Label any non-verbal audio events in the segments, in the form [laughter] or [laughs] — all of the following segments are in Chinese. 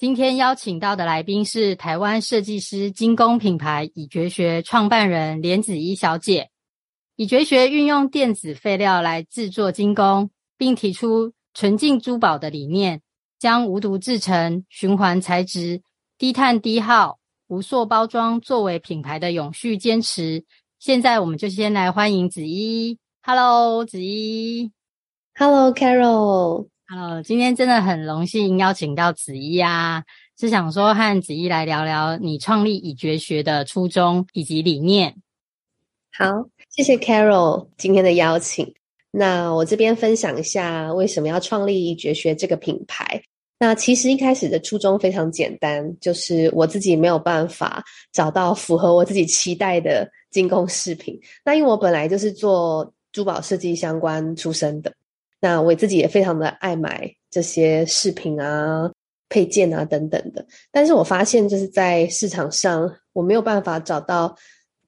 今天邀请到的来宾是台湾设计师精工品牌已绝学创办人连子怡小姐。已绝学运用电子废料来制作精工，并提出纯净珠宝的理念，将无毒制成、循环材质、低碳低耗、无塑包装作为品牌的永续坚持。现在我们就先来欢迎子怡。Hello，子怡。Hello，Carol。好今天真的很荣幸邀请到子怡啊，是想说和子怡来聊聊你创立已绝学的初衷以及理念。好，谢谢 Carol 今天的邀请。那我这边分享一下为什么要创立已觉学这个品牌。那其实一开始的初衷非常简单，就是我自己没有办法找到符合我自己期待的精工饰品。那因为我本来就是做珠宝设计相关出身的。那我自己也非常的爱买这些饰品啊、配件啊等等的，但是我发现就是在市场上，我没有办法找到，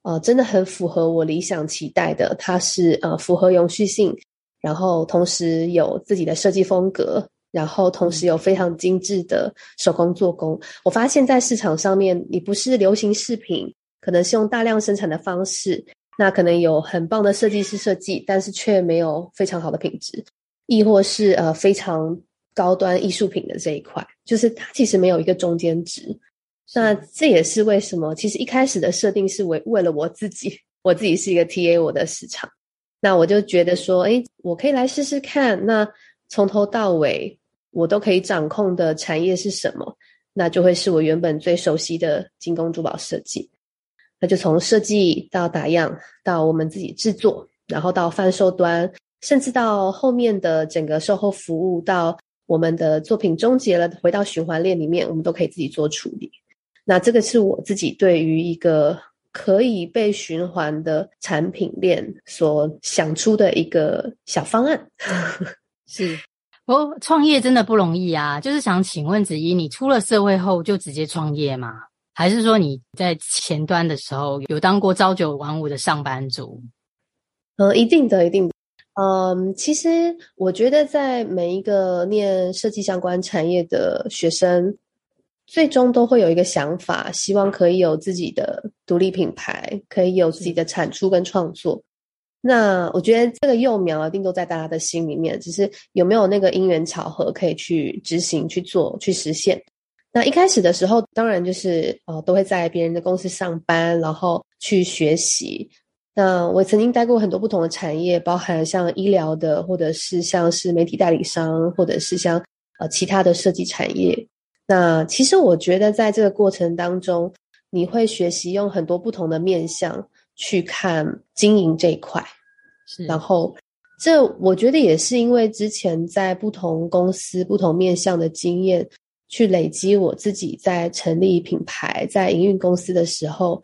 呃，真的很符合我理想期待的，它是呃符合永续性，然后同时有自己的设计风格，然后同时有非常精致的手工做工。我发现在市场上面，你不是流行饰品，可能是用大量生产的方式，那可能有很棒的设计师设计，但是却没有非常好的品质。亦或是呃非常高端艺术品的这一块，就是它其实没有一个中间值。那这也是为什么，其实一开始的设定是为为了我自己，我自己是一个 TA 我的市场。那我就觉得说，哎，我可以来试试看。那从头到尾我都可以掌控的产业是什么？那就会是我原本最熟悉的精工珠宝设计。那就从设计到打样，到我们自己制作，然后到贩售端。甚至到后面的整个售后服务，到我们的作品终结了，回到循环链里面，我们都可以自己做处理。那这个是我自己对于一个可以被循环的产品链所想出的一个小方案。[laughs] 是，我创业真的不容易啊！就是想请问子怡，你出了社会后就直接创业吗？还是说你在前端的时候有当过朝九晚五的上班族？呃，一定的，一定的。嗯，其实我觉得，在每一个念设计相关产业的学生，最终都会有一个想法，希望可以有自己的独立品牌，可以有自己的产出跟创作。那我觉得这个幼苗一定都在大家的心里面，只是有没有那个因缘巧合可以去执行、去做、去实现。那一开始的时候，当然就是呃，都会在别人的公司上班，然后去学习。那我曾经待过很多不同的产业，包含像医疗的，或者是像是媒体代理商，或者是像呃其他的设计产业。那其实我觉得在这个过程当中，你会学习用很多不同的面向去看经营这一块。是，然后这我觉得也是因为之前在不同公司、不同面向的经验，去累积我自己在成立品牌、在营运公司的时候。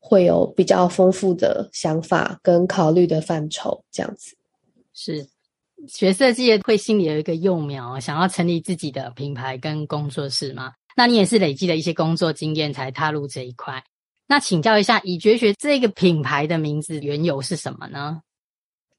会有比较丰富的想法跟考虑的范畴，这样子。是学设计会心里有一个幼苗，想要成立自己的品牌跟工作室吗？那你也是累积了一些工作经验才踏入这一块。那请教一下，以觉学这个品牌的名字缘由是什么呢？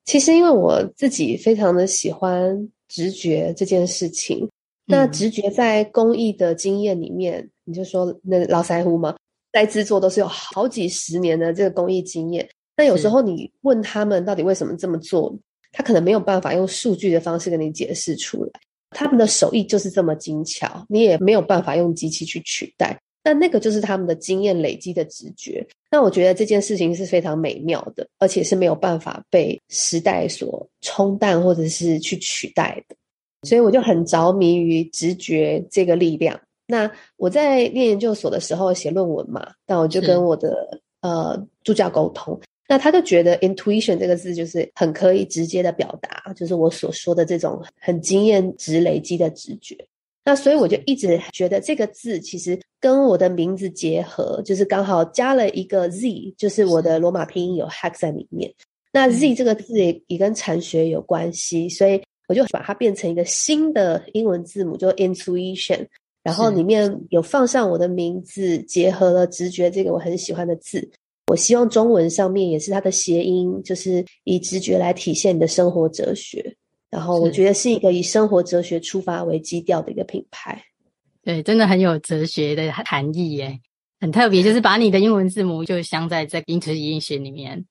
其实因为我自己非常的喜欢直觉这件事情。嗯、那直觉在工艺的经验里面，你就说那老腮胡吗？在制作都是有好几十年的这个工艺经验，但有时候你问他们到底为什么这么做，他可能没有办法用数据的方式跟你解释出来。他们的手艺就是这么精巧，你也没有办法用机器去取代。但那个就是他们的经验累积的直觉。那我觉得这件事情是非常美妙的，而且是没有办法被时代所冲淡或者是去取代的。所以我就很着迷于直觉这个力量。那我在念研究所的时候写论文嘛，那我就跟我的呃助教沟通，那他就觉得 intuition 这个字就是很可以直接的表达，就是我所说的这种很经验值累积的直觉。那所以我就一直觉得这个字其实跟我的名字结合，就是刚好加了一个 Z，就是我的罗马拼音有 Hex 在里面。那 Z 这个字也也跟禅学有关系，所以我就把它变成一个新的英文字母，就 Intuition。然后里面有放上我的名字，结合了直觉这个我很喜欢的字。我希望中文上面也是它的谐音，就是以直觉来体现你的生活哲学。然后我觉得是一个以生活哲学出发为基调的一个品牌。对，真的很有哲学的含义耶，很特别，就是把你的英文字母就镶在这 Intuition 里面，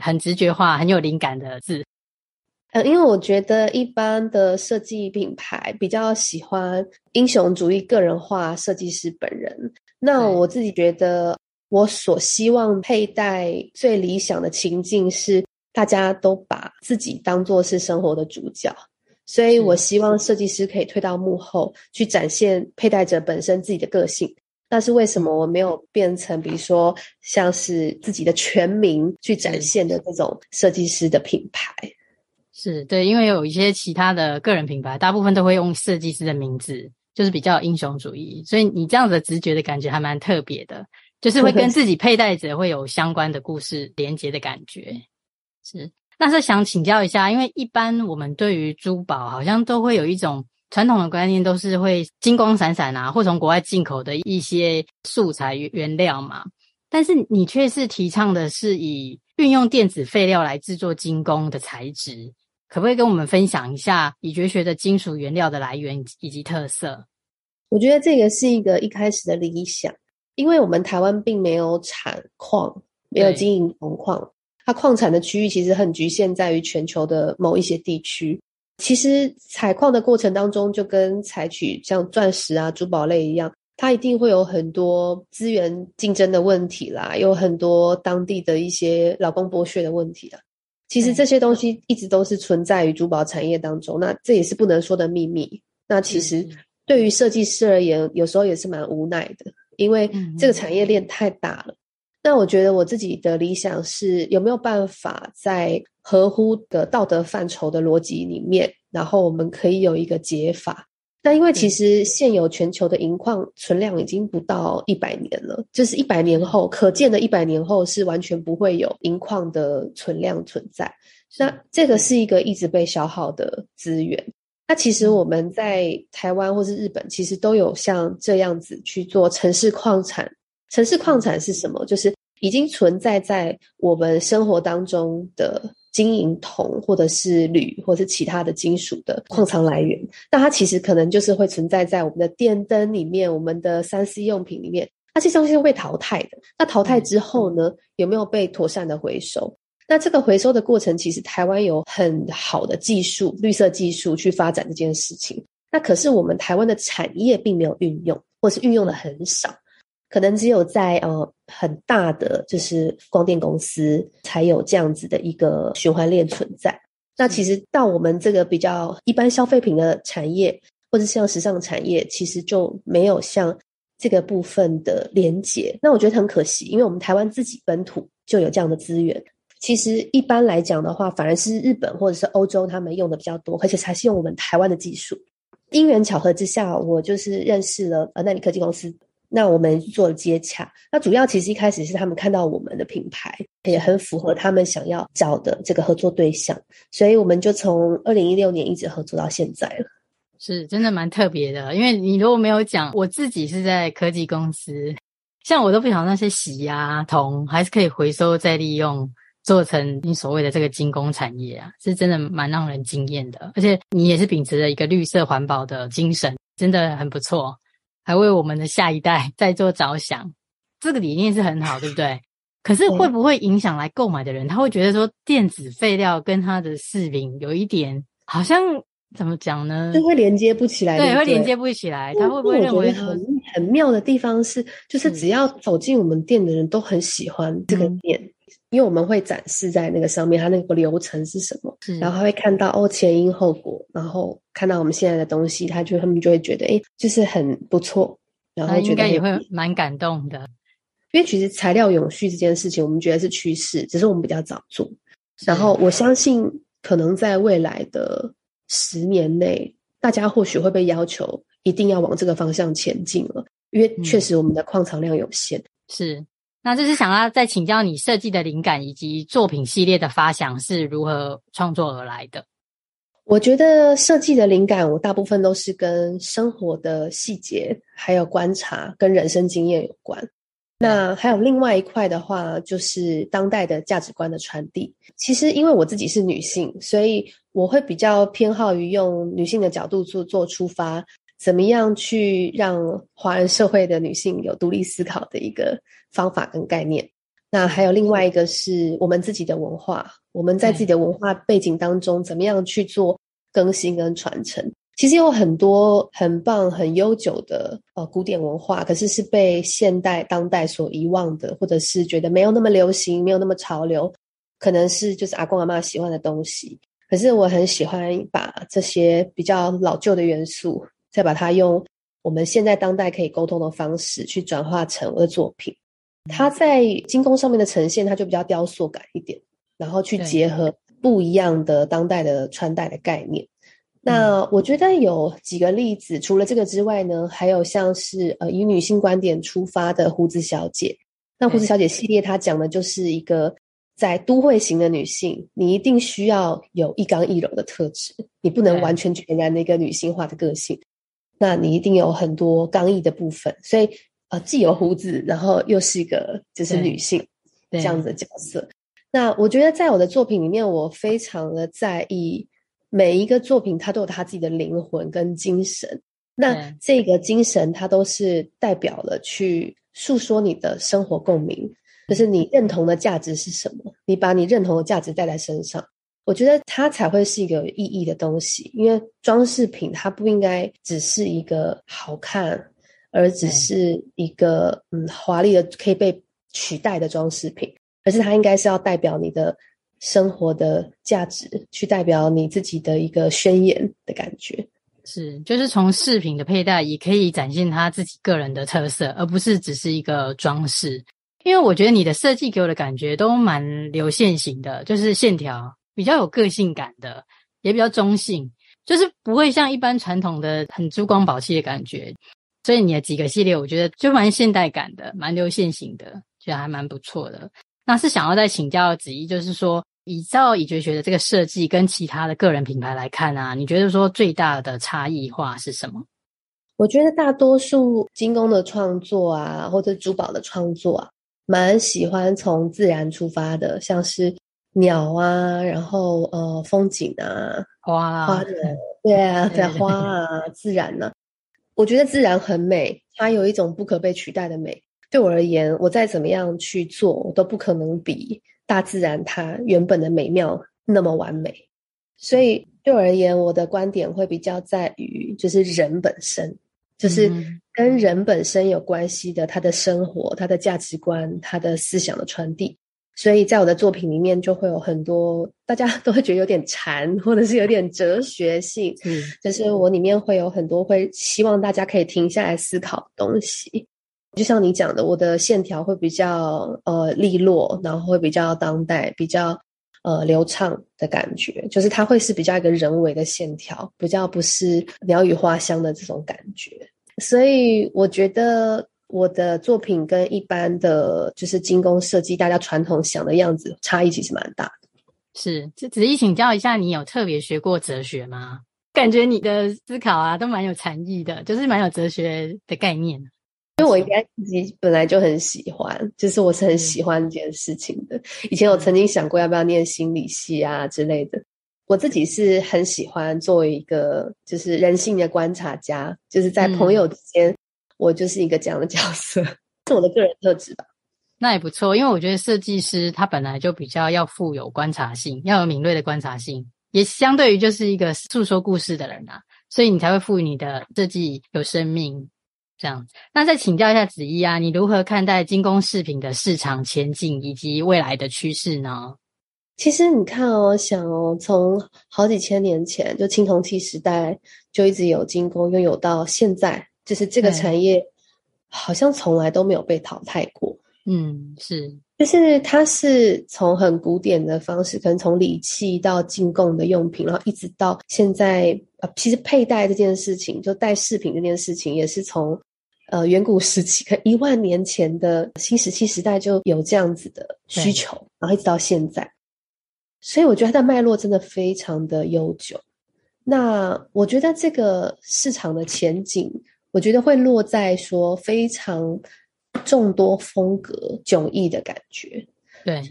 很直觉化、很有灵感的字。呃，因为我觉得一般的设计品牌比较喜欢英雄主义、个人化设计师本人。那我自己觉得，我所希望佩戴最理想的情境是，大家都把自己当作是生活的主角。所以我希望设计师可以退到幕后，去展现佩戴者本身自己的个性。那是为什么我没有变成，比如说像是自己的全名去展现的这种设计师的品牌？是对，因为有一些其他的个人品牌，大部分都会用设计师的名字，就是比较英雄主义，所以你这样的直觉的感觉还蛮特别的，就是会跟自己佩戴者会有相关的故事连接的感觉。是，那是想请教一下，因为一般我们对于珠宝好像都会有一种传统的观念，都是会金光闪闪啊，或从国外进口的一些素材原料嘛，但是你却是提倡的是以运用电子废料来制作精工的材质。可不可以跟我们分享一下已绝学的金属原料的来源以及特色？我觉得这个是一个一开始的理想，因为我们台湾并没有产矿，没有经营铜矿，它矿产的区域其实很局限在于全球的某一些地区。其实采矿的过程当中，就跟采取像钻石啊、珠宝类一样，它一定会有很多资源竞争的问题啦，有很多当地的一些劳工剥削的问题啦。其实这些东西一直都是存在于珠宝产业当中，那这也是不能说的秘密。那其实对于设计师而言，有时候也是蛮无奈的，因为这个产业链太大了。那我觉得我自己的理想是有没有办法在合乎的道德范畴的逻辑里面，然后我们可以有一个解法。那因为其实现有全球的银矿存量已经不到一百年了，就是一百年后可见的一百年后是完全不会有银矿的存量存在。那这个是一个一直被消耗的资源。那其实我们在台湾或是日本，其实都有像这样子去做城市矿产。城市矿产是什么？就是已经存在在我们生活当中的。金银铜，或者是铝，或者是其他的金属的矿藏来源，那它其实可能就是会存在在我们的电灯里面，我们的三 C 用品里面，那这些东西会被淘汰的。那淘汰之后呢，有没有被妥善的回收？那这个回收的过程，其实台湾有很好的技术，绿色技术去发展这件事情。那可是我们台湾的产业并没有运用，或是运用的很少。可能只有在呃很大的就是光电公司才有这样子的一个循环链存在。那其实到我们这个比较一般消费品的产业，或者像时尚产业，其实就没有像这个部分的连接。那我觉得很可惜，因为我们台湾自己本土就有这样的资源。其实一般来讲的话，反而是日本或者是欧洲他们用的比较多，而且才是用我们台湾的技术。因缘巧合之下，我就是认识了呃奈米科技公司。那我们做接洽，那主要其实一开始是他们看到我们的品牌也很符合他们想要找的这个合作对象，所以我们就从二零一六年一直合作到现在了。是真的蛮特别的，因为你如果没有讲，我自己是在科技公司，像我都不晓得那些锡啊铜还是可以回收再利用，做成你所谓的这个精工产业啊，是真的蛮让人惊艳的，而且你也是秉持着一个绿色环保的精神，真的很不错。还为我们的下一代在做着想，这个理念是很好，对不对？可是会不会影响来购买的人？他会觉得说电子废料跟他的饰品有一点好像怎么讲呢？就会连接不起来，对，会连接不起来。他会不会认为很很妙的地方是，就是只要走进我们店的人都很喜欢这个店。嗯因为我们会展示在那个上面，它那个流程是什么，然后他会看到哦前因后果，然后看到我们现在的东西，他就他们就会觉得哎，就是很不错，然后觉得应该也会蛮感动的。因为其实材料永续这件事情，我们觉得是趋势，只是我们比较早做。然后我相信，可能在未来的十年内，大家或许会被要求一定要往这个方向前进了，因为确实我们的矿藏量有限。嗯、是，那就是想要再请教你设计的灵感以及作品系列的发想是如何创作而来的？我觉得设计的灵感，我大部分都是跟生活的细节、还有观察跟人生经验有关。那还有另外一块的话，就是当代的价值观的传递。其实因为我自己是女性，所以我会比较偏好于用女性的角度做做出发，怎么样去让华人社会的女性有独立思考的一个方法跟概念。那还有另外一个是我们自己的文化，我们在自己的文化背景当中，怎么样去做更新跟传承？其实有很多很棒、很悠久的呃古典文化，可是是被现代当代所遗忘的，或者是觉得没有那么流行、没有那么潮流，可能是就是阿公阿妈喜欢的东西。可是我很喜欢把这些比较老旧的元素，再把它用我们现在当代可以沟通的方式去转化成我的作品。它在金工上面的呈现，它就比较雕塑感一点，然后去结合不一样的当代的穿戴的概念。那我觉得有几个例子，除了这个之外呢，还有像是呃以女性观点出发的胡子小姐。那胡子小姐系列，它讲的就是一个在都会型的女性，你一定需要有一刚一柔的特质，你不能完全全然的一个女性化的个性，那你一定有很多刚毅的部分，所以。呃，既有胡子，然后又是一个就是女性这样子的角色。那我觉得在我的作品里面，我非常的在意每一个作品，它都有它自己的灵魂跟精神。那这个精神，它都是代表了去诉说你的生活共鸣，就是你认同的价值是什么？你把你认同的价值带在身上，我觉得它才会是一个有意义的东西。因为装饰品，它不应该只是一个好看。而只是一个嗯华丽的可以被取代的装饰品，而是它应该是要代表你的生活的价值，去代表你自己的一个宣言的感觉。是，就是从饰品的佩戴也可以展现他自己个人的特色，而不是只是一个装饰。因为我觉得你的设计给我的感觉都蛮流线型的，就是线条比较有个性感的，也比较中性，就是不会像一般传统的很珠光宝气的感觉。所以你的几个系列，我觉得就蛮现代感的，蛮流线型的，觉得还蛮不错的。那是想要再请教子怡，就是说，依照以绝学的这个设计跟其他的个人品牌来看啊，你觉得说最大的差异化是什么？我觉得大多数金工的创作啊，或者珠宝的创作啊，蛮喜欢从自然出发的，像是鸟啊，然后呃风景啊，花啊，花的，对啊，在花啊，自然呢、啊。我觉得自然很美，它有一种不可被取代的美。对我而言，我再怎么样去做，我都不可能比大自然它原本的美妙那么完美。所以对我而言，我的观点会比较在于，就是人本身，就是跟人本身有关系的，他的生活、他的价值观、他的思想的传递。所以在我的作品里面，就会有很多大家都会觉得有点禅，或者是有点哲学性。嗯，就是我里面会有很多会希望大家可以停下来思考的东西。就像你讲的，我的线条会比较呃利落，然后会比较当代，比较呃流畅的感觉。就是它会是比较一个人为的线条，比较不是鸟语花香的这种感觉。所以我觉得。我的作品跟一般的就是精工设计，大家传统想的样子差异其实蛮大的。是，就子怡请教一下，你有特别学过哲学吗？感觉你的思考啊，都蛮有禅意的，就是蛮有哲学的概念。因为我应该自己本来就很喜欢，就是我是很喜欢这件事情的。以前我曾经想过要不要念心理系啊之类的。我自己是很喜欢作为一个就是人性的观察家，就是在朋友之间。嗯我就是一个这样的角色，是我的个人特质吧。那也不错，因为我觉得设计师他本来就比较要富有观察性，要有敏锐的观察性，也相对于就是一个诉说故事的人啊，所以你才会赋予你的设计有生命。这样，那再请教一下子怡啊，你如何看待精工饰品的市场前景以及未来的趋势呢？其实你看哦，想哦，从好几千年前就青铜器时代就一直有精工拥有到现在。就是这个产业，好像从来都没有被淘汰过。嗯，是，就是它是从很古典的方式，可能从礼器到进贡的用品，然后一直到现在，呃，其实佩戴这件事情，就戴饰品这件事情，也是从呃远古时期，可一万年前的新石器时代就有这样子的需求，然后一直到现在，所以我觉得它的脉络真的非常的悠久。那我觉得这个市场的前景，我觉得会落在说非常。众多风格迥异的感觉，对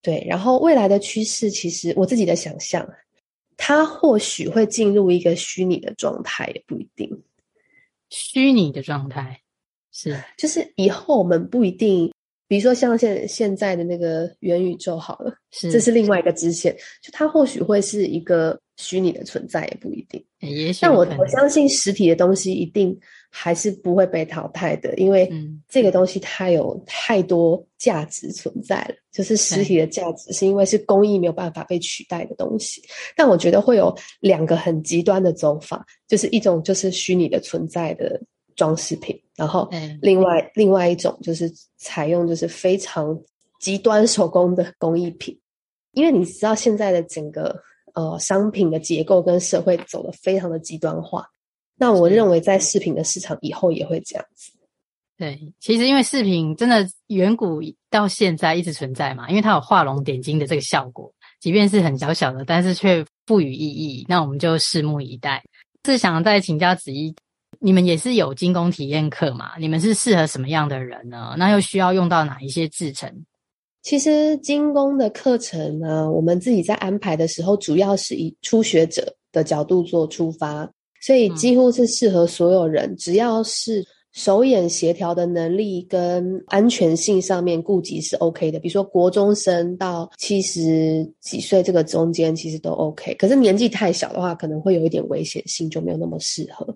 对，然后未来的趋势，其实我自己的想象，它或许会进入一个虚拟的状态，也不一定。虚拟的状态是，就是以后我们不一定，比如说像现现在的那个元宇宙，好了，是这是另外一个支线，就它或许会是一个虚拟的存在，也不一定。也许，但我我相信实体的东西一定。还是不会被淘汰的，因为这个东西它有太多价值存在了。嗯、就是实体的价值，是因为是工艺没有办法被取代的东西。但我觉得会有两个很极端的走法，就是一种就是虚拟的存在的装饰品，然后另外、嗯、另外一种就是采用就是非常极端手工的工艺品。因为你知道现在的整个呃商品的结构跟社会走得非常的极端化。那我认为，在饰品的市场以后也会这样子。对，其实因为饰品真的远古到现在一直存在嘛，因为它有画龙点睛的这个效果，即便是很小小的，但是却赋予意义。那我们就拭目以待。是想再请教子怡，你们也是有精工体验课嘛？你们是适合什么样的人呢？那又需要用到哪一些制程？其实精工的课程呢，我们自己在安排的时候，主要是以初学者的角度做出发。所以几乎是适合所有人，嗯、只要是手眼协调的能力跟安全性上面顾及是 OK 的。比如说国中生到七十几岁这个中间其实都 OK，可是年纪太小的话，可能会有一点危险性，就没有那么适合。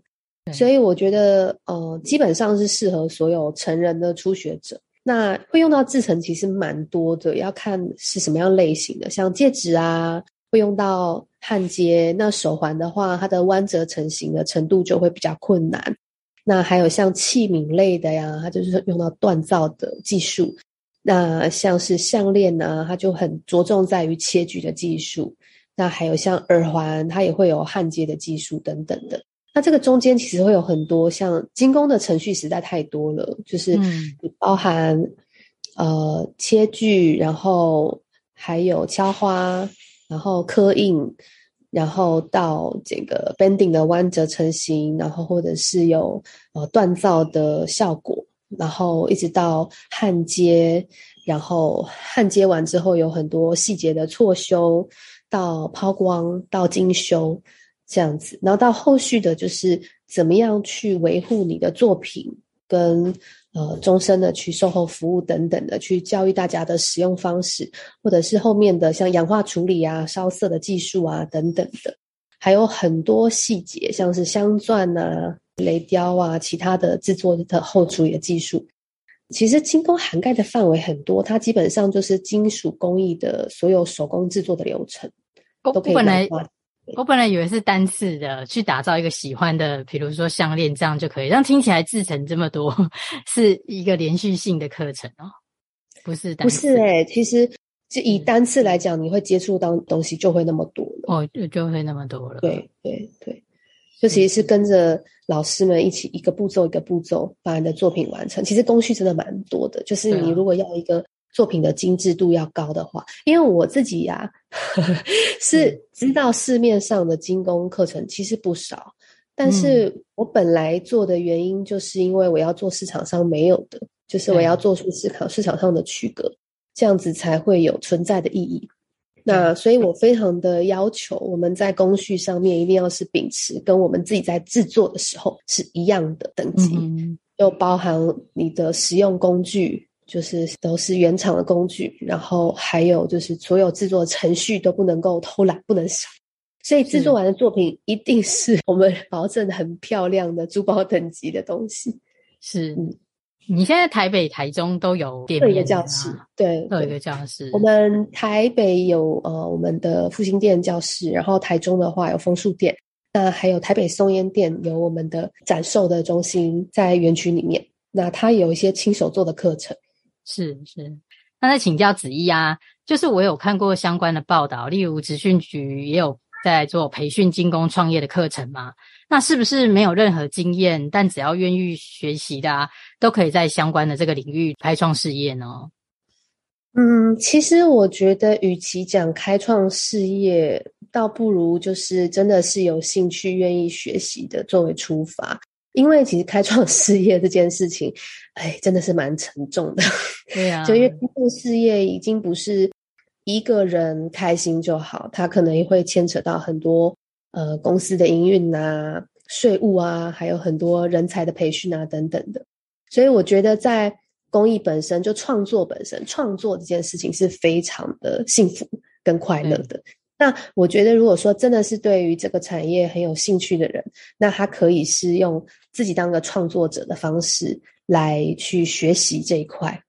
所以我觉得，呃，基本上是适合所有成人的初学者。那会用到制程其实蛮多的，要看是什么样类型的，像戒指啊。会用到焊接，那手环的话，它的弯折成型的程度就会比较困难。那还有像器皿类的呀，它就是用到锻造的技术。那像是项链呢，它就很着重在于切锯的技术。那还有像耳环，它也会有焊接的技术等等的。那这个中间其实会有很多像精工的程序实在太多了，就是包含、嗯、呃切锯，然后还有敲花。然后刻印，然后到这个 bending 的弯折成型，然后或者是有呃锻造的效果，然后一直到焊接，然后焊接完之后有很多细节的错修，到抛光，到精修这样子，然后到后续的就是怎么样去维护你的作品跟。呃，终身的去售后服务等等的，去教育大家的使用方式，或者是后面的像氧化处理啊、烧色的技术啊等等的，还有很多细节，像是镶钻啊、雷雕啊、其他的制作的后处理的技术。其实精工涵盖的范围很多，它基本上就是金属工艺的所有手工制作的流程，都可以来。我本来以为是单次的，去打造一个喜欢的，比如说项链这样就可以。这样听起来制成这么多，是一个连续性的课程哦，不是单次？不是诶，其实就以单次来讲，你会接触到东西就会那么多了哦，就就会那么多了。对对对，就其实是跟着老师们一起一个步骤一个步骤把你的作品完成。其实工序真的蛮多的，就是你如果要一个。作品的精致度要高的话，因为我自己呀、[laughs] 啊、是知道市面上的精工课程其实不少，但是我本来做的原因就是因为我要做市场上没有的，就是我要做出市场市场上的区隔，这样子才会有存在的意义。那所以我非常的要求我们在工序上面一定要是秉持跟我们自己在制作的时候是一样的等级，就包含你的使用工具。就是都是原厂的工具，然后还有就是所有制作程序都不能够偷懒，不能少。所以制作完的作品一定是我们保证很漂亮的珠宝等级的东西。[laughs] 是，嗯，你现在台北、台中都有店一个教室，对，有一个教室。我们台北有呃我们的复兴店教室，然后台中的话有枫树店，那还有台北松烟店有我们的展售的中心在园区里面，那它有一些亲手做的课程。是是，那再请教子怡啊，就是我有看过相关的报道，例如职训局也有在做培训金工创业的课程嘛？那是不是没有任何经验，但只要愿意学习的啊，都可以在相关的这个领域开创事业呢？嗯，其实我觉得，与其讲开创事业，倒不如就是真的是有兴趣、愿意学习的作为出发。因为其实开创事业这件事情，哎，真的是蛮沉重的。对啊，就因为开创事业已经不是一个人开心就好，他可能也会牵扯到很多呃公司的营运啊、税务啊，还有很多人才的培训啊等等的。所以我觉得在公益本身就创作本身，创作这件事情是非常的幸福跟快乐的。那我觉得，如果说真的是对于这个产业很有兴趣的人，那他可以是用自己当个创作者的方式来去学习这一块，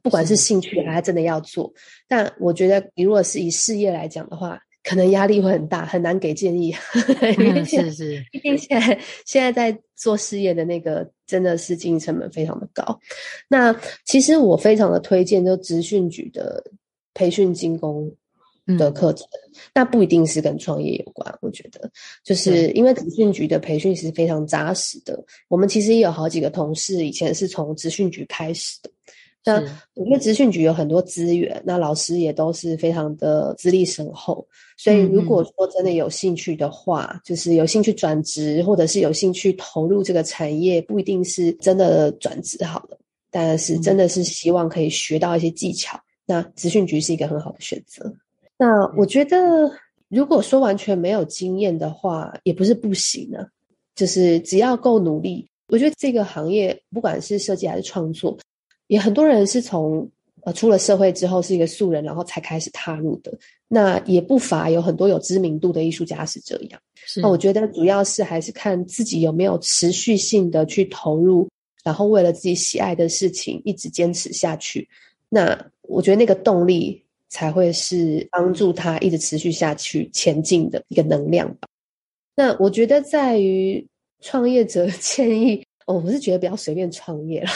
不管是兴趣还是真的要做。但我觉得，你如果是以事业来讲的话，可能压力会很大，很难给建议。[laughs] 嗯、是是，毕竟现在现在在做事业的那个真的是经营成本非常的高。那其实我非常的推荐，就职训局的培训精工的课程，那、嗯、不一定是跟创业有关。我觉得，就是因为职训局的培训是非常扎实的。我们其实也有好几个同事以前是从资讯局开始的。那因为资讯局有很多资源，那老师也都是非常的资历深厚，所以如果说真的有兴趣的话，嗯、就是有兴趣转职，或者是有兴趣投入这个产业，不一定是真的转职好了，但是真的是希望可以学到一些技巧，嗯、那资讯局是一个很好的选择。那我觉得，如果说完全没有经验的话，也不是不行呢、啊，就是只要够努力，我觉得这个行业不管是设计还是创作。也很多人是从呃出了社会之后是一个素人，然后才开始踏入的。那也不乏有很多有知名度的艺术家是这样。是。那我觉得主要是还是看自己有没有持续性的去投入，然后为了自己喜爱的事情一直坚持下去。那我觉得那个动力才会是帮助他一直持续下去前进的一个能量吧。那我觉得在于创业者建议。哦，我是觉得不要随便创业了，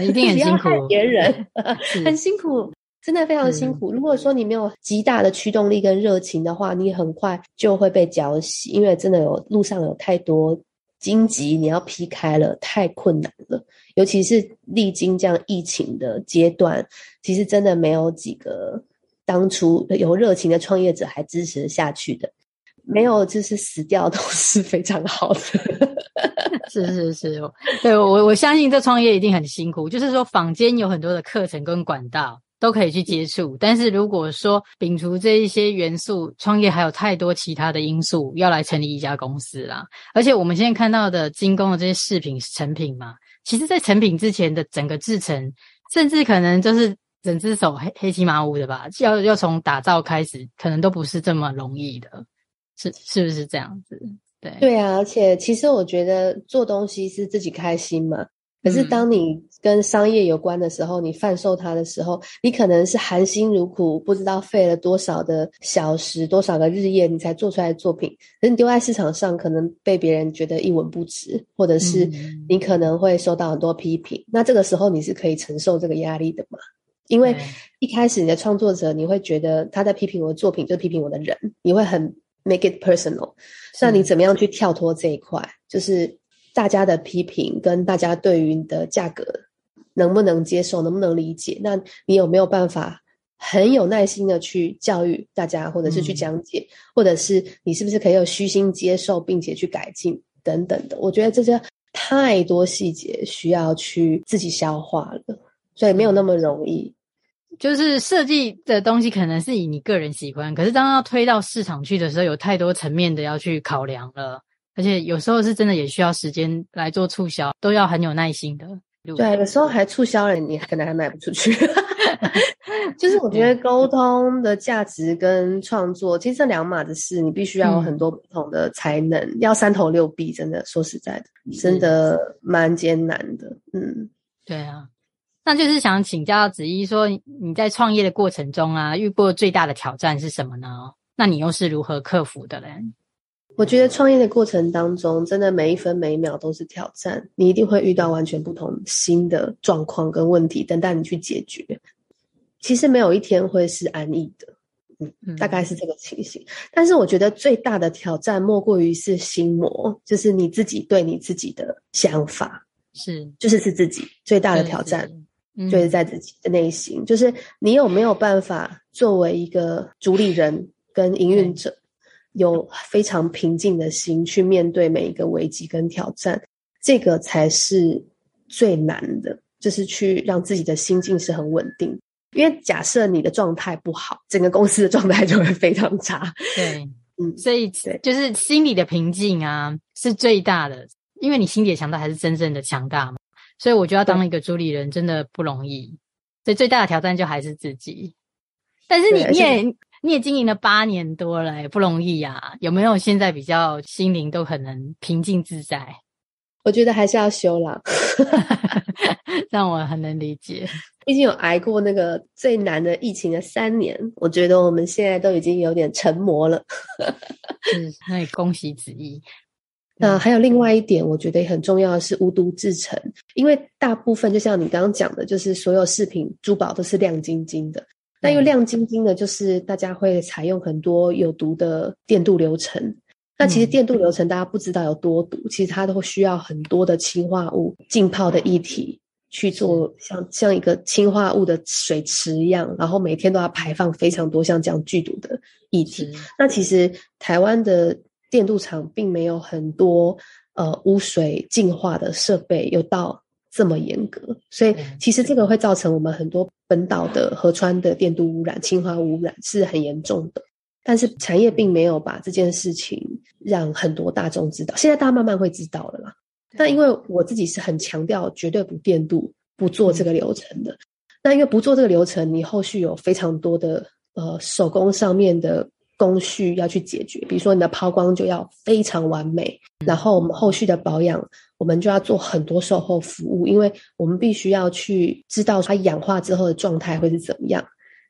一定很 [laughs] 辛苦。别人 [laughs] 很辛苦，真的非常辛苦。如果说你没有极大的驱动力跟热情的话，你很快就会被浇熄，因为真的有路上有太多荆棘，你要劈开了，太困难了。尤其是历经这样疫情的阶段，其实真的没有几个当初有热情的创业者还支持下去的，没有就是死掉都是非常好的。[laughs] 是是是，对，我我相信这创业一定很辛苦。就是说，坊间有很多的课程跟管道都可以去接触，但是如果说摒除这一些元素，创业还有太多其他的因素要来成立一家公司啦。而且我们现在看到的精工的这些饰品是成品嘛，其实，在成品之前的整个制程，甚至可能就是整只手黑黑漆麻乌的吧，要要从打造开始，可能都不是这么容易的，是是不是这样子？对对啊，而且其实我觉得做东西是自己开心嘛。可是当你跟商业有关的时候，嗯、你贩售它的时候，你可能是含辛茹苦，不知道费了多少的小时、多少个日夜，你才做出来的作品。可是你丢在市场上，可能被别人觉得一文不值，或者是你可能会受到很多批评。嗯、那这个时候你是可以承受这个压力的嘛？因为一开始你的创作者，你会觉得他在批评我的作品，就批评我的人，你会很。Make it personal，那你怎么样去跳脱这一块？就是大家的批评跟大家对于你的价格能不能接受，能不能理解？那你有没有办法很有耐心的去教育大家，或者是去讲解，嗯、或者是你是不是可以有虚心接受，并且去改进等等的？我觉得这些太多细节需要去自己消化了，所以没有那么容易。就是设计的东西可能是以你个人喜欢，可是当要推到市场去的时候，有太多层面的要去考量了，而且有时候是真的也需要时间来做促销，都要很有耐心的。对，有时候还促销了，你可能还卖不出去。[laughs] 就是我觉得沟通的价值跟创作，其实这两码子事，你必须要有很多不同的才能，嗯、要三头六臂，真的说实在的，真的蛮艰难的。嗯，对啊。那就是想请教子怡说，你在创业的过程中啊，遇过最大的挑战是什么呢？那你又是如何克服的嘞？我觉得创业的过程当中，真的每一分每一秒都是挑战，你一定会遇到完全不同新的状况跟问题，等待你去解决。其实没有一天会是安逸的。嗯，大概是这个情形。但是我觉得最大的挑战莫过于是心魔，就是你自己对你自己的想法是，就是是自己最大的挑战，就是在自己的内心，就是你有没有办法作为一个主理人跟营运者，有非常平静的心去面对每一个危机跟挑战，这个才是最难的，就是去让自己的心境是很稳定。因为假设你的状态不好，整个公司的状态就会非常差。对，嗯，所以就是心理的平静啊，是最大的。因为你心理的强大，才是真正的强大嘛。所以我觉得要当一个主理人真的不容易。所以最大的挑战就还是自己。但是你你也你也经营了八年多了，也不容易啊。有没有现在比较心灵都很能平静自在？我觉得还是要修啦，[laughs] 让我很能理解。[laughs] 毕竟有挨过那个最难的疫情的三年，我觉得我们现在都已经有点成魔了。[laughs] 嗯，那也恭喜子毅。那还有另外一点，我觉得也很重要的是无毒制成，因为大部分就像你刚刚讲的，就是所有饰品珠宝都是亮晶晶的。那因为亮晶晶的，就是大家会采用很多有毒的电镀流程。那其实电镀流程大家不知道有多毒，其实它都会需要很多的氰化物浸泡的液体。去做像像一个氢化物的水池一样，然后每天都要排放非常多像这样剧毒的液体。那其实台湾的电镀厂并没有很多呃污水净化的设备，又到这么严格，所以其实这个会造成我们很多本岛的河川的电镀污染、氢化污染是很严重的。但是产业并没有把这件事情让很多大众知道，现在大家慢慢会知道了啦。那因为我自己是很强调绝对不电镀、不做这个流程的。那因为不做这个流程，你后续有非常多的呃手工上面的工序要去解决，比如说你的抛光就要非常完美，然后我们后续的保养，我们就要做很多售后服务，因为我们必须要去知道它氧化之后的状态会是怎么样。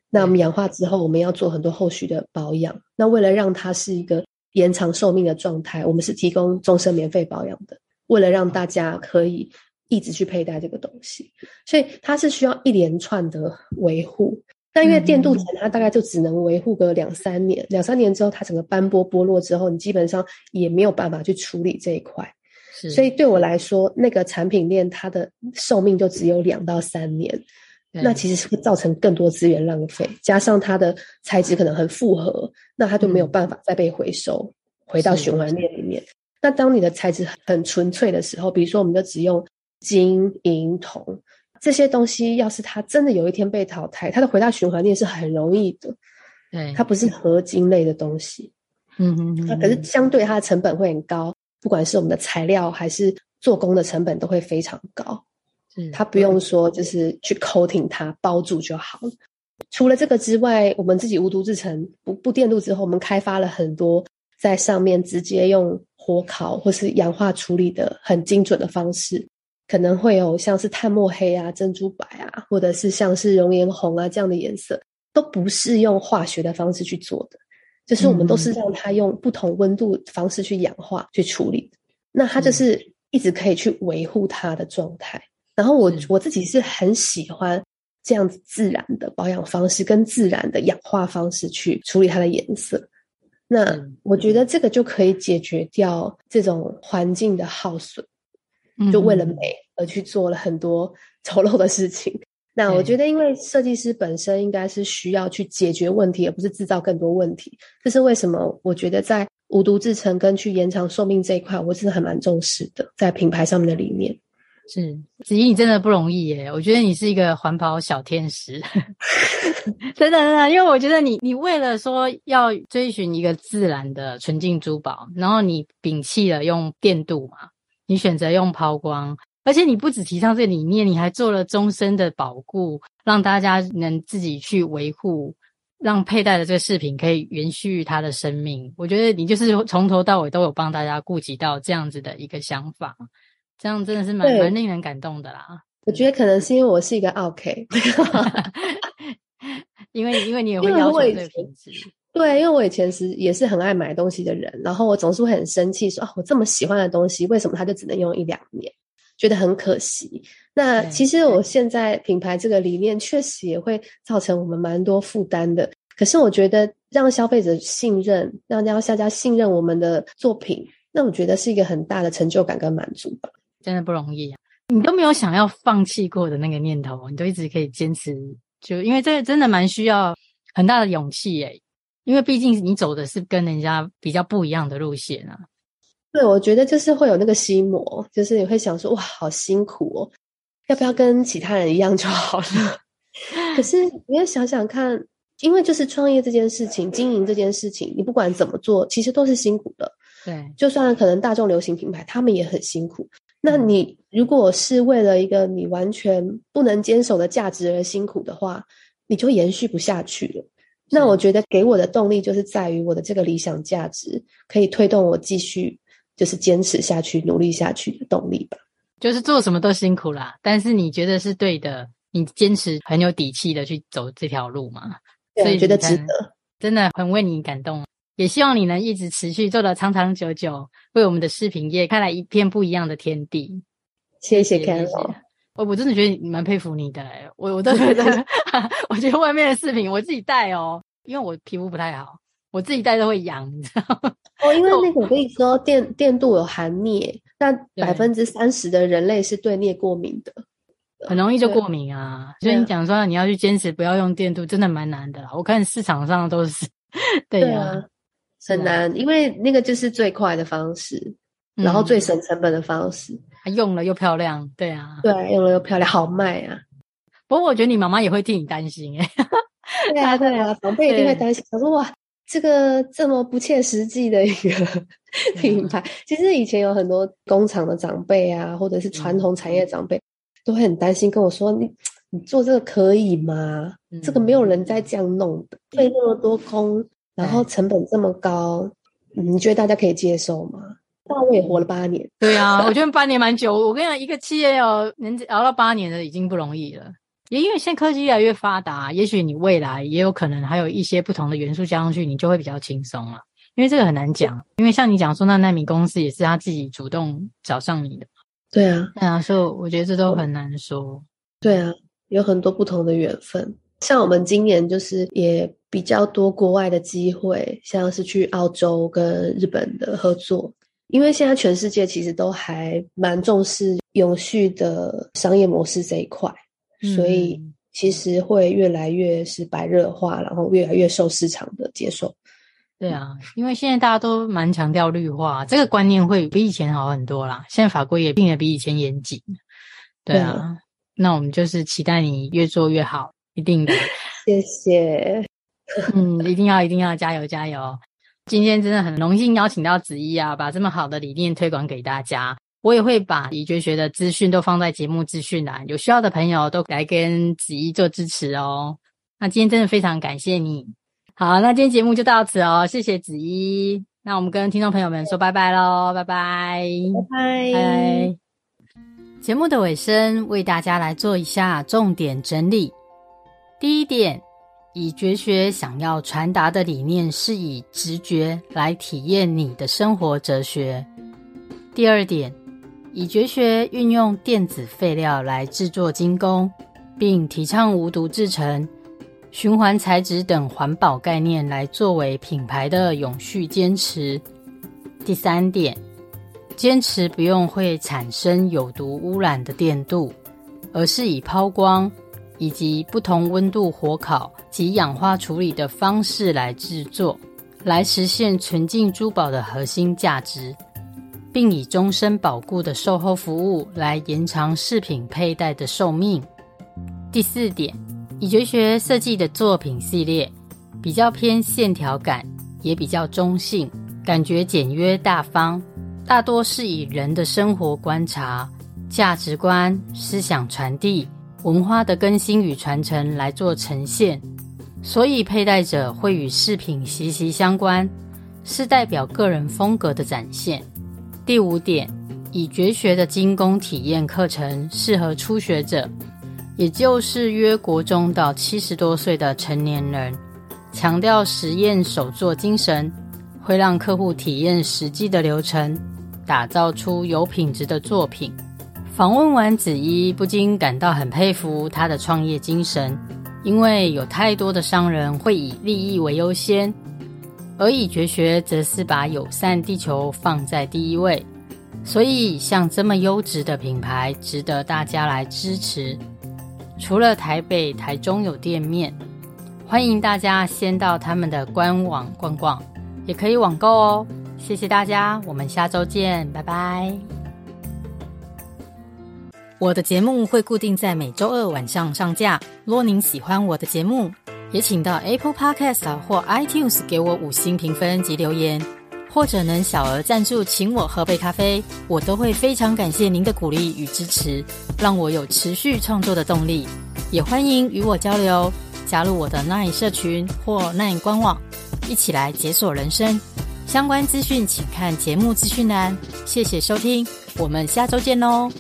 那我们氧化之后，我们要做很多后续的保养。那为了让它是一个延长寿命的状态，我们是提供终身免费保养的。为了让大家可以一直去佩戴这个东西，所以它是需要一连串的维护。但因为电镀层它大概就只能维护个两三年，两三年之后它整个斑驳剥落之后，你基本上也没有办法去处理这一块。是，所以对我来说，那个产品链它的寿命就只有两到三年，那其实是会造成更多资源浪费，加上它的材质可能很复合，那它就没有办法再被回收，回到循环链里。面。那当你的材质很纯粹的时候，比如说我们就只用金银铜这些东西，要是它真的有一天被淘汰，它的回到循环链是很容易的。对，它不是合金类的东西。嗯嗯嗯。可是相对它的成本会很高，不管是我们的材料还是做工的成本都会非常高。嗯，它不用说就是去 coating 它包住就好了。除了这个之外，我们自己无毒制成不不电镀之后，我们开发了很多在上面直接用。火烤或是氧化处理的很精准的方式，可能会有像是炭墨黑啊、珍珠白啊，或者是像是熔岩红啊这样的颜色，都不是用化学的方式去做的，就是我们都是让它用不同温度方式去氧化去处理，那它就是一直可以去维护它的状态。然后我我自己是很喜欢这样子自然的保养方式跟自然的氧化方式去处理它的颜色。那我觉得这个就可以解决掉这种环境的耗损，就为了美而去做了很多 [laughs] 丑陋的事情。那我觉得，因为设计师本身应该是需要去解决问题，而不是制造更多问题。这是为什么？我觉得在无毒制成跟去延长寿命这一块，我是还蛮重视的，在品牌上面的理念。是子怡，你真的不容易耶！我觉得你是一个环保小天使，[laughs] 真的真的，因为我觉得你，你为了说要追寻一个自然的纯净珠宝，然后你摒弃了用电镀嘛，你选择用抛光，而且你不只提倡这个理念，你还做了终身的保固，让大家能自己去维护，让佩戴的这个饰品可以延续它的生命。我觉得你就是从头到尾都有帮大家顾及到这样子的一个想法。这样真的是蛮蛮令人感动的啦。我觉得可能是因为我是一个 OK，，[laughs] [laughs] 因为因为你也会要求这个品质。对，因为我以前是也是很爱买东西的人，然后我总是会很生气说啊，我这么喜欢的东西，为什么它就只能用一两年？觉得很可惜。那其实我现在品牌这个理念确实也会造成我们蛮多负担的。可是我觉得让消费者信任，让让大家信任我们的作品，那我觉得是一个很大的成就感跟满足吧。真的不容易啊！你都没有想要放弃过的那个念头，你都一直可以坚持，就因为这个真的蛮需要很大的勇气耶。因为毕竟你走的是跟人家比较不一样的路线啊。对，我觉得就是会有那个心魔，就是你会想说，哇，好辛苦哦，要不要跟其他人一样就好了？[laughs] 可是你要想想看，因为就是创业这件事情，经营这件事情，你不管怎么做，其实都是辛苦的。对，就算可能大众流行品牌，他们也很辛苦。那你如果是为了一个你完全不能坚守的价值而辛苦的话，你就延续不下去了。那我觉得给我的动力就是在于我的这个理想价值，可以推动我继续。就是坚持下去、努力下去的动力吧。就是做什么都辛苦啦，但是你觉得是对的，你坚持很有底气的去走这条路嘛？对，所以觉得值得，真的很为你感动。也希望你能一直持续做到长长久久，为我们的视频业开来一片不一样的天地。谢谢 Carol，我我真的觉得蛮佩服你的，我我都觉得，[laughs] 我觉得外面的饰品我自己戴哦，因为我皮肤不太好。我自己戴都会痒，你知道吗？[laughs] 哦，因为那个我跟你说，电电镀有含镍，那百分之三十的人类是对镍过敏的，很容易就过敏啊。所以你讲说你要去坚持不要用电镀，真的蛮难的。我看市场上都是，[laughs] 对呀、啊啊，很难，因为那个就是最快的方式，嗯、然后最省成本的方式，用了又漂亮，对啊，对，用了又漂亮，好卖啊。不过我觉得你妈妈也会替你担心哎，对啊，对啊，长辈一定会担心，他说哇。这个这么不切实际的一个品牌，其实以前有很多工厂的长辈啊，或者是传统产业长辈，都会很担心跟我说：“你你做这个可以吗？这个没有人在这样弄的，费那么多工，然后成本这么高，你觉得大家可以接受吗？”那我也活了八年，对啊，[laughs] 我觉得八年蛮久。我跟你讲，一个企业要能熬到八年的已经不容易了。也因为现在科技越来越发达，也许你未来也有可能还有一些不同的元素加上去，你就会比较轻松了。因为这个很难讲，因为像你讲说那奈米公司也是他自己主动找上你的。对啊，对啊，所以我觉得这都很难说。对啊，有很多不同的缘分。像我们今年就是也比较多国外的机会，像是去澳洲跟日本的合作，因为现在全世界其实都还蛮重视永续的商业模式这一块。所以其实会越来越是白热化，然后越来越受市场的接受。对啊，因为现在大家都蛮强调绿化，这个观念会比以前好很多啦。现在法规也变得比以前严谨。对啊，对，那我们就是期待你越做越好，一定的。[laughs] 谢谢。[laughs] 嗯，一定要一定要加油加油！今天真的很荣幸邀请到子怡啊，把这么好的理念推广给大家。我也会把医绝学的资讯都放在节目资讯栏，有需要的朋友都来跟子怡做支持哦。那今天真的非常感谢你。好，那今天节目就到此哦，谢谢子怡。那我们跟听众朋友们说拜拜喽，拜拜，拜拜。节目的尾声，为大家来做一下重点整理。第一点，以绝学想要传达的理念是以直觉来体验你的生活哲学。第二点。以绝学运用电子废料来制作精工，并提倡无毒制成、循环材质等环保概念来作为品牌的永续坚持。第三点，坚持不用会产生有毒污染的电镀，而是以抛光以及不同温度火烤及氧化处理的方式来制作，来实现纯净珠宝的核心价值。并以终身保固的售后服务来延长饰品佩戴的寿命。第四点，以绝学设计的作品系列比较偏线条感，也比较中性，感觉简约大方，大多是以人的生活观察、价值观、思想传递、文化的更新与传承来做呈现，所以佩戴者会与饰品息息相关，是代表个人风格的展现。第五点，以绝学的精工体验课程适合初学者，也就是约国中到七十多岁的成年人，强调实验手作精神，会让客户体验实际的流程，打造出有品质的作品，访问完子怡，不禁感到很佩服他的创业精神，因为有太多的商人会以利益为优先，而以绝学则是把友善地球放在第一位。所以，像这么优质的品牌，值得大家来支持。除了台北、台中有店面，欢迎大家先到他们的官网逛逛，也可以网购哦。谢谢大家，我们下周见，拜拜。我的节目会固定在每周二晚上上架。若您喜欢我的节目，也请到 Apple Podcast 或 iTunes 给我五星评分及留言，或者能小额赞助请我喝杯咖啡，我都会非常感谢您的鼓励与支持，让我有持续创作的动力。也欢迎与我交流，加入我的 Nine 社群或 Nine 官网，一起来解锁人生。相关资讯请看节目资讯栏。谢谢收听，我们下周见喽。